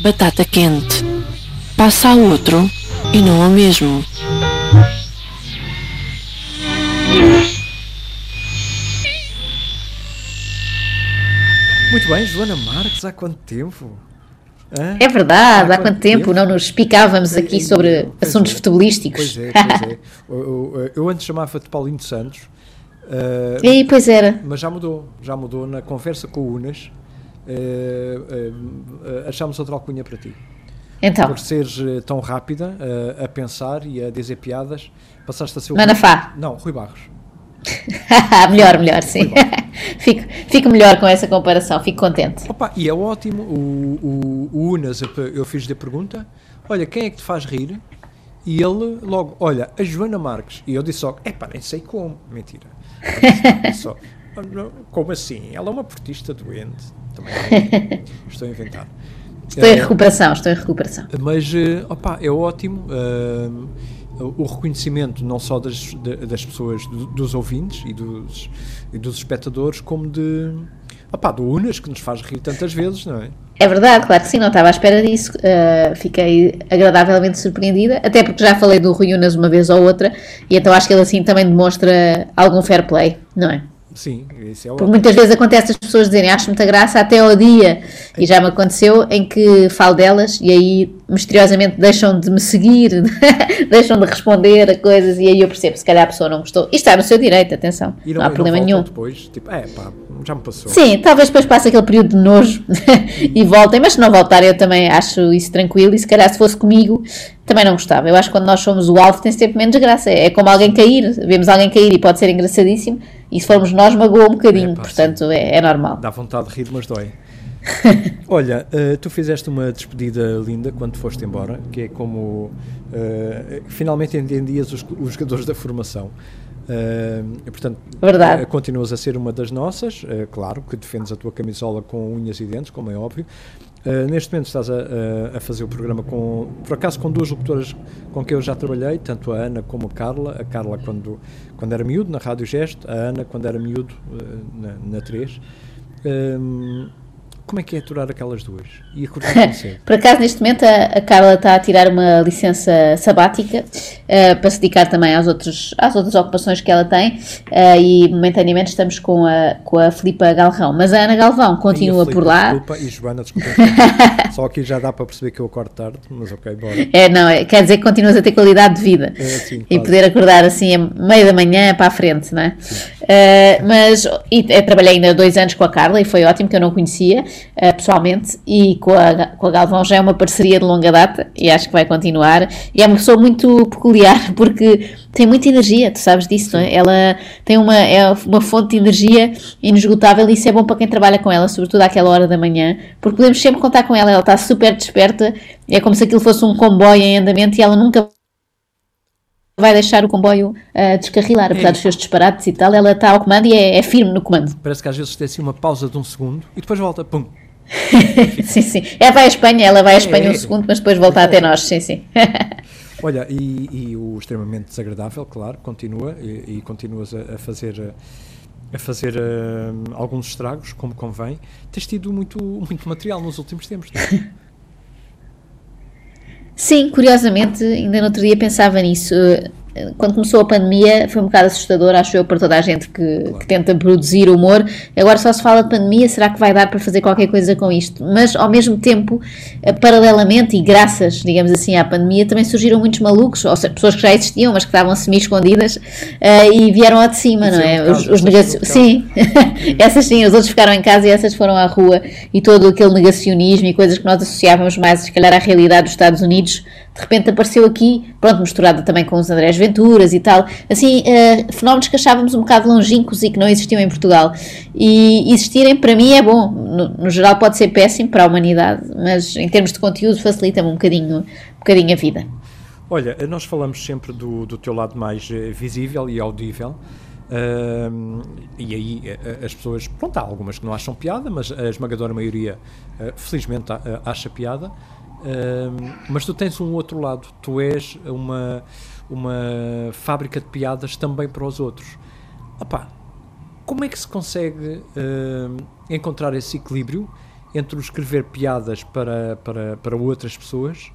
Batata quente. Passa a outro e não ao mesmo. Muito bem, Joana Marques, há quanto tempo? Hã? É verdade, há, há quanto, quanto tempo, tempo, não nos picávamos aqui sobre pois assuntos é, futebolísticos. Pois é, pois é. eu, eu, antes chamava-te Paulinho Santos. Uh, e pois era. Mas já mudou, já mudou na conversa com o Unas. Uh, uh, achámos outra alcunha para ti. Então. Por seres tão rápida a pensar e a dizer piadas, passaste a ser o. Manafá. Não, Rui Barros. melhor, melhor, sim. fico, fico melhor com essa comparação, fico contente. Opa, e é ótimo. O, o, o Unas, eu fiz-lhe a pergunta: olha, quem é que te faz rir? E ele logo, olha, a Joana Marques. E eu disse logo: é pá, nem sei como. Mentira. Só, como assim? Ela é uma portista doente. Também é, estou a inventar. Estou em recuperação, estou em recuperação. Mas, eh, opa, é ótimo. Uh, o reconhecimento não só das, das pessoas, dos ouvintes e dos, e dos espectadores, como de opá, do Unas, que nos faz rir tantas vezes, não é? É verdade, claro que sim, não estava à espera disso. Uh, fiquei agradavelmente surpreendida, até porque já falei do Rui Unas uma vez ou outra, e então acho que ele assim também demonstra algum fair play, não é? Sim, é Porque muitas vezes acontece as pessoas dizerem acho muita graça até ao dia, e já me aconteceu em que falo delas e aí misteriosamente deixam de me seguir, deixam de responder a coisas e aí eu percebo se calhar a pessoa não gostou. E está no seu direito, atenção, não, não há problema não nenhum. depois, tipo, é pá, já me passou. Sim, talvez depois passe aquele período de nojo e voltem, mas se não voltar eu também acho isso tranquilo e se calhar se fosse comigo também não gostava. Eu acho que quando nós somos o alvo tem sempre menos graça. É como alguém cair, vemos alguém cair e pode ser engraçadíssimo e se formos nós magoa um bocadinho, é, pá, portanto é, é normal. Dá vontade de rir, mas dói. Olha, uh, tu fizeste uma despedida linda quando foste embora, que é como uh, finalmente entendias os, os jogadores da formação. Uh, portanto, Verdade. continuas a ser uma das nossas, claro, que defendes a tua camisola com unhas e dentes, como é óbvio. Neste momento estás a, a, fazer o programa com, por acaso, com duas locutoras com quem eu já trabalhei, tanto a Ana como a Carla. A Carla quando, quando era miúdo, na Rádio Gesto, a Ana quando era miúdo, na, na 3. Como é que é aturar aquelas duas? E acordar Por acaso, neste momento, a, a, Carla está a tirar uma licença sabática uh, para se dedicar também às, outros, às outras ocupações que ela tem uh, e momentaneamente estamos com a, com a Filipa Galrão. Mas a Ana Galvão continua Filipa, por lá. Desculpa, e Joana, desculpa. Só aqui já dá para perceber que eu acordo tarde, mas ok, bora. É, não, é, quer dizer que continuas a ter qualidade de vida é, sim, e poder acordar assim a meio da manhã para a frente, não é? Uh, mas e, trabalhei ainda dois anos com a Carla e foi ótimo que eu não conhecia uh, pessoalmente, e com a, com a Galvão já é uma parceria de longa data e acho que vai continuar. E é uma pessoa muito peculiar porque tem muita energia, tu sabes disso, não é? Ela tem uma, é uma fonte de energia inesgotável e isso é bom para quem trabalha com ela, sobretudo àquela hora da manhã, porque podemos sempre contar com ela, ela está super desperta, é como se aquilo fosse um comboio em andamento e ela nunca vai deixar o comboio uh, descarrilar, apesar é. dos seus disparates e tal, ela está ao comando e é, é, firme no comando. Parece que às vezes tem assim uma pausa de um segundo e depois volta, pum. sim, sim. Ela vai à Espanha, ela vai à Espanha é. um segundo, mas depois volta até nós, sim, sim. Olha, e, e, o extremamente desagradável, claro, continua e, e continuas a, a, fazer a fazer uh, alguns estragos, como convém. Tens tido muito, muito material nos últimos tempos, não é? Sim, curiosamente, ainda no outro dia pensava nisso quando começou a pandemia foi um bocado assustador, acho eu, para toda a gente que, claro. que, tenta produzir humor. Agora só se fala de pandemia, será que vai dar para fazer qualquer coisa com isto? Mas ao mesmo tempo, eh, paralelamente e graças, digamos assim, à pandemia, também surgiram muitos malucos, ou seja, pessoas que já existiam, mas que estavam semi-escondidas uh, e vieram lá de cima, Isso não é? é? Os, os negacionistas. Sim, essas sim, os outros ficaram em casa e essas foram à rua e todo aquele negacionismo e coisas que nós associávamos mais, se calhar, à realidade dos Estados Unidos de repente apareceu aqui, pronto, misturada também com os Andrés Venturas e tal, assim, uh, fenómenos que achávamos um bocado longínquos e que não existiam em Portugal. E existirem, para mim, é bom. No, no geral, pode ser péssimo para a humanidade, mas em termos de conteúdo, facilita-me um bocadinho, um bocadinho a vida. Olha, nós falamos sempre do, do teu lado mais eh, visível e audível. Uh, e aí uh, as pessoas, pronto, há algumas que não acham piada, mas a esmagadora maioria, felizmente, acha piada mas tu tens um outro lado, tu és uma, uma fábrica de piadas também para os outros. opá, como é que se consegue uh, encontrar esse equilíbrio entre o escrever piadas para, para, para outras pessoas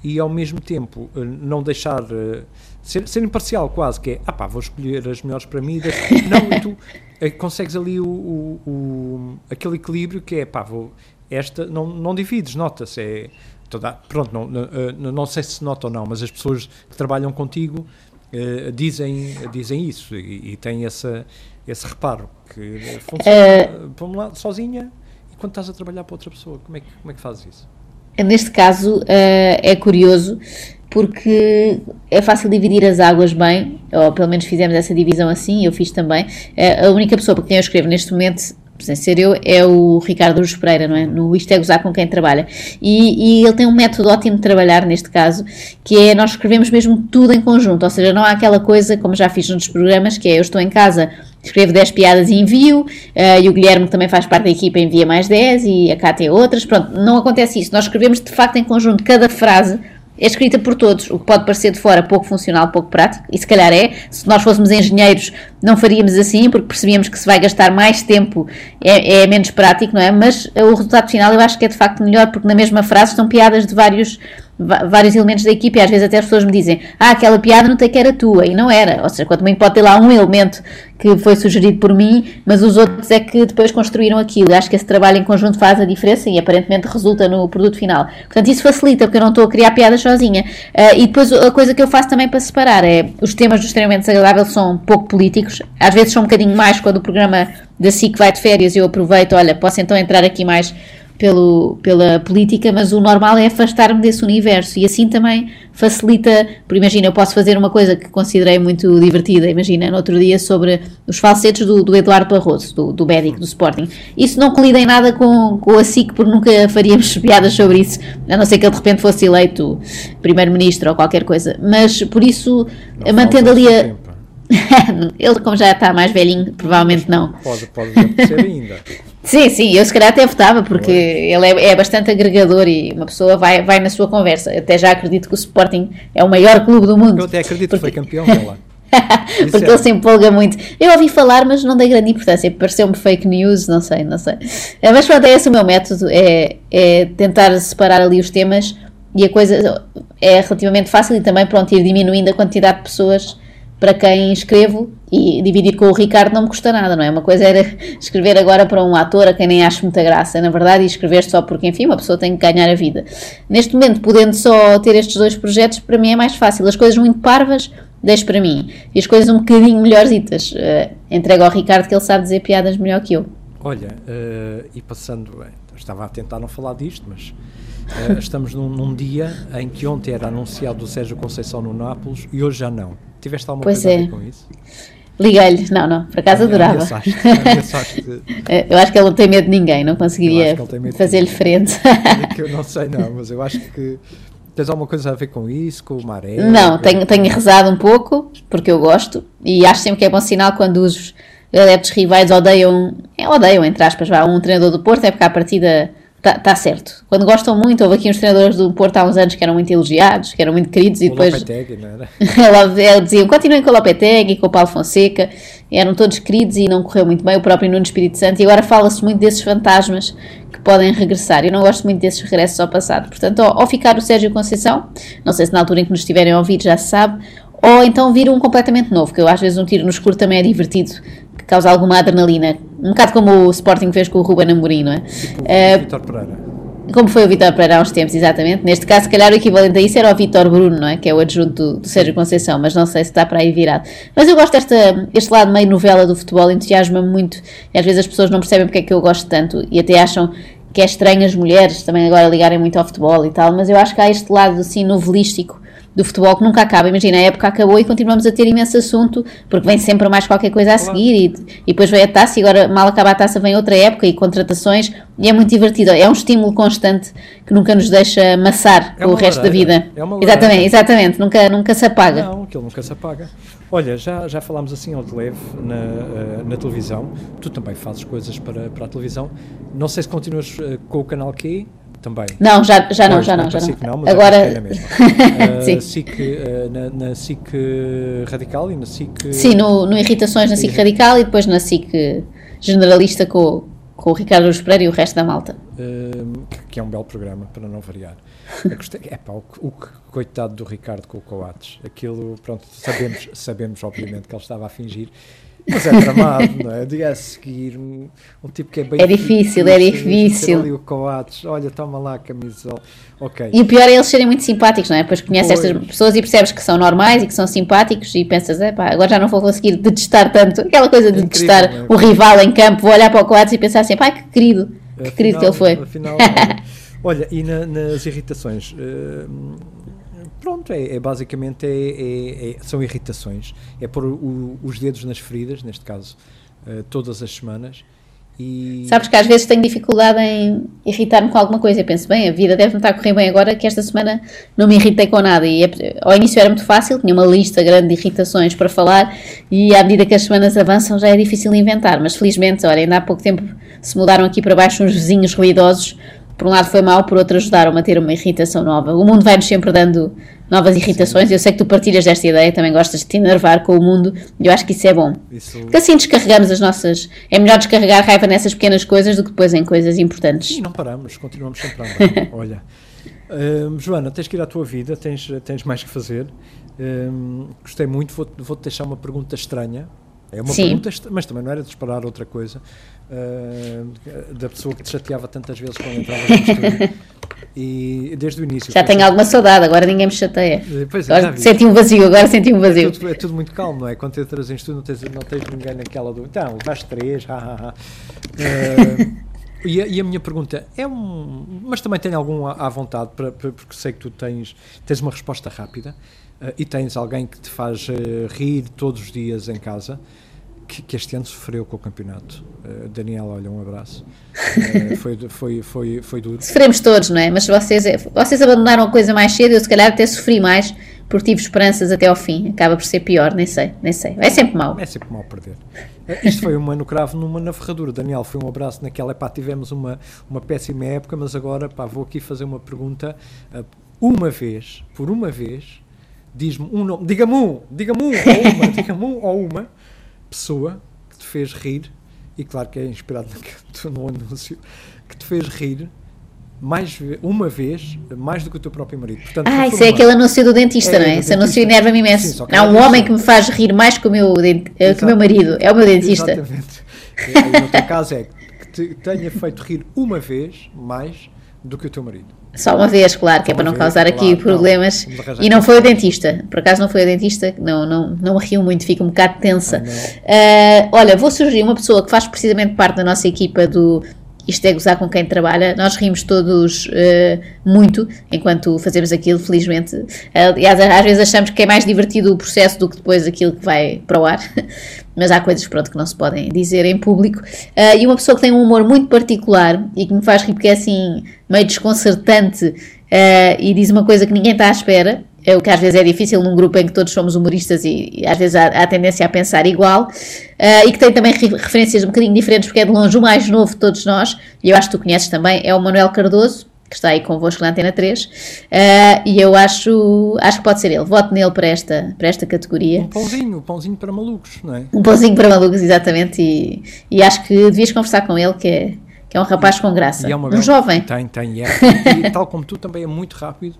e ao mesmo tempo uh, não deixar uh, ser, ser imparcial quase, que é ah pá, vou escolher as melhores para mim, não, tu consegues ali o, o, o, aquele equilíbrio que é pá, vou, esta não, não divides, nota-se, é toda, pronto, não, não, não sei se nota ou não, mas as pessoas que trabalham contigo uh, dizem, dizem isso e, e têm essa, esse reparo que funciona, uh, vamos lá, sozinha e quando estás a trabalhar para outra pessoa, como é que, como é que fazes isso? Neste caso uh, é curioso porque é fácil dividir as águas bem, ou pelo menos fizemos essa divisão assim, eu fiz também. Uh, a única pessoa para quem eu escrevo neste momento sem ser eu, é o Ricardo Luz Pereira, não é? No Isto é Gozar com quem trabalha. E, e, ele tem um método ótimo de trabalhar neste caso, que é nós escrevemos mesmo tudo em conjunto, ou seja, não há aquela coisa, como já fiz noutros programas, que é eu estou em casa, escrevo 10 piadas e envio, uh, e o Guilherme, que também faz parte da equipa, envia mais 10, e a Cátia outras. Pronto, não acontece isso. Nós escrevemos de facto em conjunto cada frase é escrita por todos, o que pode parecer de fora pouco funcional, pouco prático, e se calhar é. Se nós fôssemos engenheiros, não faríamos assim, porque percebíamos que se vai gastar mais tempo, é, é menos prático, não é? Mas o resultado final eu acho que é de facto melhor, porque na mesma frase estão piadas de vários vários elementos da equipe e às vezes até as pessoas me dizem ah, aquela piada não tem que era tua e não era, ou seja, quanto bem pode ter lá um elemento que foi sugerido por mim, mas os outros é que depois construíram aquilo. Eu acho que esse trabalho em conjunto faz a diferença e aparentemente resulta no produto final. Portanto, isso facilita, porque eu não estou a criar piadas sozinha. Uh, e depois a coisa que eu faço também para separar é os temas do extremamente desagradável são pouco políticos, às vezes são um bocadinho mais quando o programa da SIC vai de férias e eu aproveito, olha, posso então entrar aqui mais pelo, pela política, mas o normal é afastar-me desse universo e assim também facilita, por imagina, eu posso fazer uma coisa que considerei muito divertida, imagina, no outro dia sobre os falsetes do, do Eduardo Barroso, do, do médico do Sporting. Isso não colida em nada com, com a SIC, porque nunca faríamos piadas sobre isso, a não ser que ele de repente fosse eleito primeiro-ministro ou qualquer coisa, mas por isso, não mantendo ali a... ele como já está mais velhinho, provavelmente não. Pode, pode acontecer ainda. Sim, sim, eu se calhar até votava, porque ele é, é, bastante agregador e uma pessoa vai, vai na sua conversa. Até já acredito que o Sporting é o maior clube do mundo. Eu até acredito porque... que foi campeão, lá. porque é. ele se empolga muito. Eu ouvi falar, mas não dei grande importância. Pareceu-me fake news, não sei, não sei. Eh, mas pronto, é esse o meu método: é, é tentar separar ali os temas e a coisa é relativamente fácil e também, pronto, ir diminuindo a quantidade de pessoas para quem escrevo e dividir com o Ricardo não me custa nada, não é? Uma coisa era escrever agora para um ator a quem nem acho muita graça, na verdade, e escrever só porque, enfim, uma pessoa tem que ganhar a vida. Neste momento, podendo só ter estes dois projetos, para mim é mais fácil. As coisas muito parvas, deixo para mim. E as coisas um bocadinho melhorzitas, uh, entrego ao Ricardo que ele sabe dizer piadas melhor que eu. Olha, uh, e passando, estava a tentar não falar disto, mas uh, estamos num, num, dia em que ontem era anunciado o Sérgio Conceição no Nápoles e hoje já não. Tiveste alguma pois coisa é. a ver com isso? Liguei-lhe, não, não, por acaso adorava. eu acho que ele não tem medo de ninguém, não conseguiria fazer-lhe frente. eu não sei, não, mas eu acho que tens alguma coisa a ver com isso, com o maré? Não, tenho, tenho rezado um pouco, porque eu gosto, e acho sempre que é bom sinal quando os adeptos rivais odeiam, odeiam, entre aspas, vá, um treinador do Porto, é porque à partida Está tá certo. Quando gostam muito, houve aqui uns treinadores do Porto há uns anos que eram muito elogiados, que eram muito queridos e o depois. Lopetegui, não era? Eles diziam continuem com o Lopetegui, com o Paulo Fonseca, eram todos queridos e não correu muito bem, o próprio Nuno Espírito Santo, e agora fala-se muito desses fantasmas que podem regressar. Eu não gosto muito desses regressos ao passado. Portanto, ao ficar o Sérgio Conceição, não sei se na altura em que nos estiverem a ouvir já se sabe, ou então vir um completamente novo, que eu às vezes um tiro no escuro também é divertido, que causa alguma adrenalina. Um bocado como o Sporting fez com o Ruben Amorim, não é? Tipo uh, Vitor Pereira. Como foi o Vitor Pereira há uns tempos, exatamente. Neste caso, se calhar o equivalente a isso era o Vitor Bruno, não é? Que é o adjunto do, do Sérgio Conceição, mas não sei se está para aí virado. Mas eu gosto desta, este lado meio novela do futebol, entusiasma-me muito e às vezes as pessoas não percebem porque é que eu gosto tanto e até acham que é estranho as mulheres também agora ligarem muito ao futebol e tal, mas eu acho que há este lado assim novelístico do futebol que nunca acaba. Imagina, a época acabou e continuamos a ter imenso assunto, porque vem sempre mais qualquer coisa a seguir e, e depois vem a taça e agora mal acaba a taça vem outra época e contratações e é muito divertido. É um estímulo constante que nunca nos deixa amassar é o resto da vida. É uma exatamente, exatamente, nunca, nunca se apaga. Não, aquilo nunca se apaga. Olha, já, já falámos assim ao de leve na, eh, na televisão, tu também fazes coisas para, para a televisão. Não sei se continuas eh, com o canal Q, também. Não, já, já não, Pois, já não, na já SIC não. não, Agora, é Sim. SIC, ah, na, na SIC Radical e na SIC... sim, no, no Irritações na SIC Radical e depois na SIC Generalista com, com o Ricardo Luz Pereira e o resto da malta. Um, que- é um belo programa, para não variar. Gostei, epá, o, o coitado do Ricardo com o Coates, aquilo, pronto, sabemos, sabemos obviamente que ele estava a fingir, mas é tramado, não é? Diga a seguir, um, tipo que é bem É difícil, é difícil. Ali o Coates, olha, toma lá a camisola, ok. E o pior é eles serem muito simpáticos, não é? Depois conheces Pois. estas pessoas e percebes que são normais e que são simpáticos e pensas, epá, agora já não vou conseguir detestar tanto. Aquela coisa de Incrível, detestar é? o rival em campo, vou olhar para o Coates e pensar assim, pá, que querido, que querido que ele foi. Afinal, olha, olha, e na- nas irritações, hum, pronto, é, é basicamente é- é- é- são irritações. É pôr o- os dedos nas feridas, neste caso, eh, todas as semanas. E Sabes que às vezes tenho dificuldade em irritar-me com alguma coisa. Eu penso, bem, a vida deve-me estar a correr bem agora que esta semana não me irritei com nada. E é- ao início era muito fácil, tinha uma lista grande de irritações para falar e à medida que as semanas avançam já é difícil inventar. Mas felizmente, olha, ainda há pouco tempo se mudaram aqui para baixo uns vizinhos ruidosos. Por um lado foi mau, por outro ajudaram-me a ter uma irritação nova. O mundo vai-nos sempre dando novas irritações. Eu sei que tu partilhas desta ideia, também gostas de te enervar com o mundo e eu acho que isso é bom. isso, Porque assim descarregamos as nossas. É melhor descarregar raiva nessas pequenas coisas do que depois em coisas importantes. e não paramos, continuamos sempre a andar. Olha, hum, Joana, tens que ir à tua vida, tens, tens mais que fazer. Hum, gostei muito, vou- vou-te deixar uma pergunta estranha. É uma Sim. pergunta, mas também não era de esperar outra coisa. hum, da pessoa que te chateava tantas vezes quando entravas no estúdio. E desde o início. Já tenho assim- alguma saudade, agora ninguém me chateia. Eh, Pois é, Agora senti um vazio, agora senti um É vazio. tudo, é tudo muito calmo, não é? Quando entras em estúdio não tens, não tens ninguém naquela do. Então, levaste três, ha, ha, ha. Eh, e, a, e a minha pergunta é um. Mas também tenho algum à, à vontade, para, para- porque sei que tu tens, tens uma resposta rápida eh, e tens alguém que te faz eh, rir todos os dias em casa. Que, que este ano sofreu com o campeonato. Eh, Daniel, olha, um abraço. Eh, foi, foi, foi, foi duro. Sofremos todos, não é? Mas vocês, vocês abandonaram a coisa mais cedo, eu se calhar até sofri mais porque tive esperanças até ao fim. Acaba por ser pior, nem sei, nem sei. É sempre mau. É sempre mal perder. Eh, Isto foi um mano cravo numa na ferradura. Daniel, foi um abraço naquela. Pá, tivemos uma, uma péssima época, mas agora pá, vou aqui fazer uma pergunta. eh, uma vez, por uma vez, diz-me um nome. Diga-me um, diga-me um ou uma, diga-me um ou uma pessoa que te fez rir, e claro que é inspirado no, anúncio, que te fez rir mais uma vez, mais do que o teu próprio marido. Portanto, Ah, isso é aquele anúncio do dentista, É, não é? Esse anúncio dentista. enerva-me Sim, imenso. que Há um era homem dentista. que me faz rir mais que o meu, dent- eh, que o meu marido. É o meu dentista. Exatamente. E no teu caso é que te tenha feito rir uma vez mais do que o teu marido. Só uma vez, claro, que é para não causar aqui problemas. E não foi o dentista. Por acaso não foi o dentista, não, não, não rio muito, fico um bocado tensa. Ah, olha, vou sugerir uma pessoa que faz precisamente parte da nossa equipa do Isto é Gozar com quem trabalha. Nós rimos todos ah, muito enquanto fazemos aquilo, felizmente. Aliás, às vezes achamos que é mais divertido o processo do que depois aquilo que vai para o ar. Mas há coisas pronto, que não se podem dizer em público. Ah, e uma pessoa que tem um humor muito particular e que me faz rir porque é assim meio desconcertante eh, e diz uma coisa que ninguém está à espera, é o que às vezes é difícil num grupo em que todos somos humoristas e, e às vezes há, há tendência a pensar igual, eh, e que tem também re- referências um bocadinho diferentes, porque é de longe o mais novo de todos nós, e eu acho que tu conheces também, é o Manuel Cardoso, que está aí convosco na Antena 3, eh, e eu acho, acho que pode ser ele. Voto nele para esta, para esta categoria. Um pãozinho, um pãozinho para malucos, não é? Um pãozinho para malucos, exatamente, e, e acho que devias conversar com ele, que é, que é um rapaz com graça. E é um bela- jovem. Tem, tem. É, e tal como tu, também é muito rápido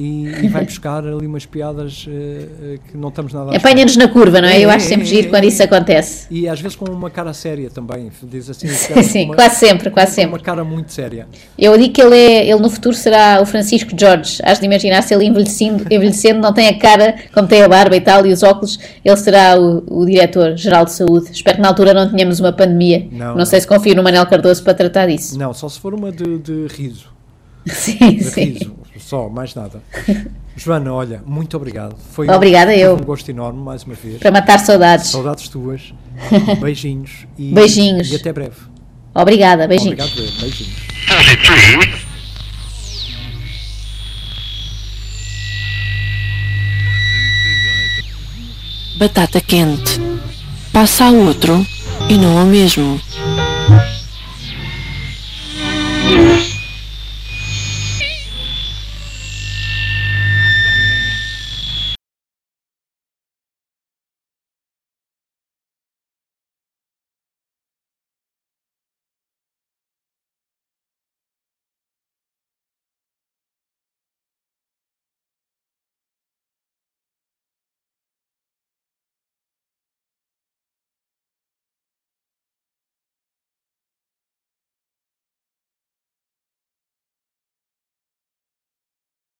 e, e vai buscar ali umas piadas eh, que não estamos nada a. Apanha-nos na curva, não é? Eu É, acho é, sempre é, giro quando é. isso acontece. E às vezes com uma cara séria também. Diz assim, Sim, uma, quase sempre, quase sempre. Uma cara muito séria. Eu digo que ele, é, ele no futuro será o Francisco Jorge. Has de imaginar se ele envelhecendo, envelhecendo não tem a cara, como tem a barba e tal, e os óculos, ele será o, o diretor-geral de saúde. Espero que na altura não tenhamos uma pandemia. Não, Não, não. sei se confio no Manel Cardoso para tratar disso. Não, só se for uma de, de riso. Sim, De sim. riso. Só, mais nada. Joana, olha, muito obrigado. Foi Obrigada, foi eu. um gosto enorme, mais uma vez. Para matar saudades. Saudades tuas. Beijinhos. E, Beijinhos. E até breve. Obrigada, beijinhos. Obrigado. Beijinhos. Batata quente. Passa a outro e não ao mesmo.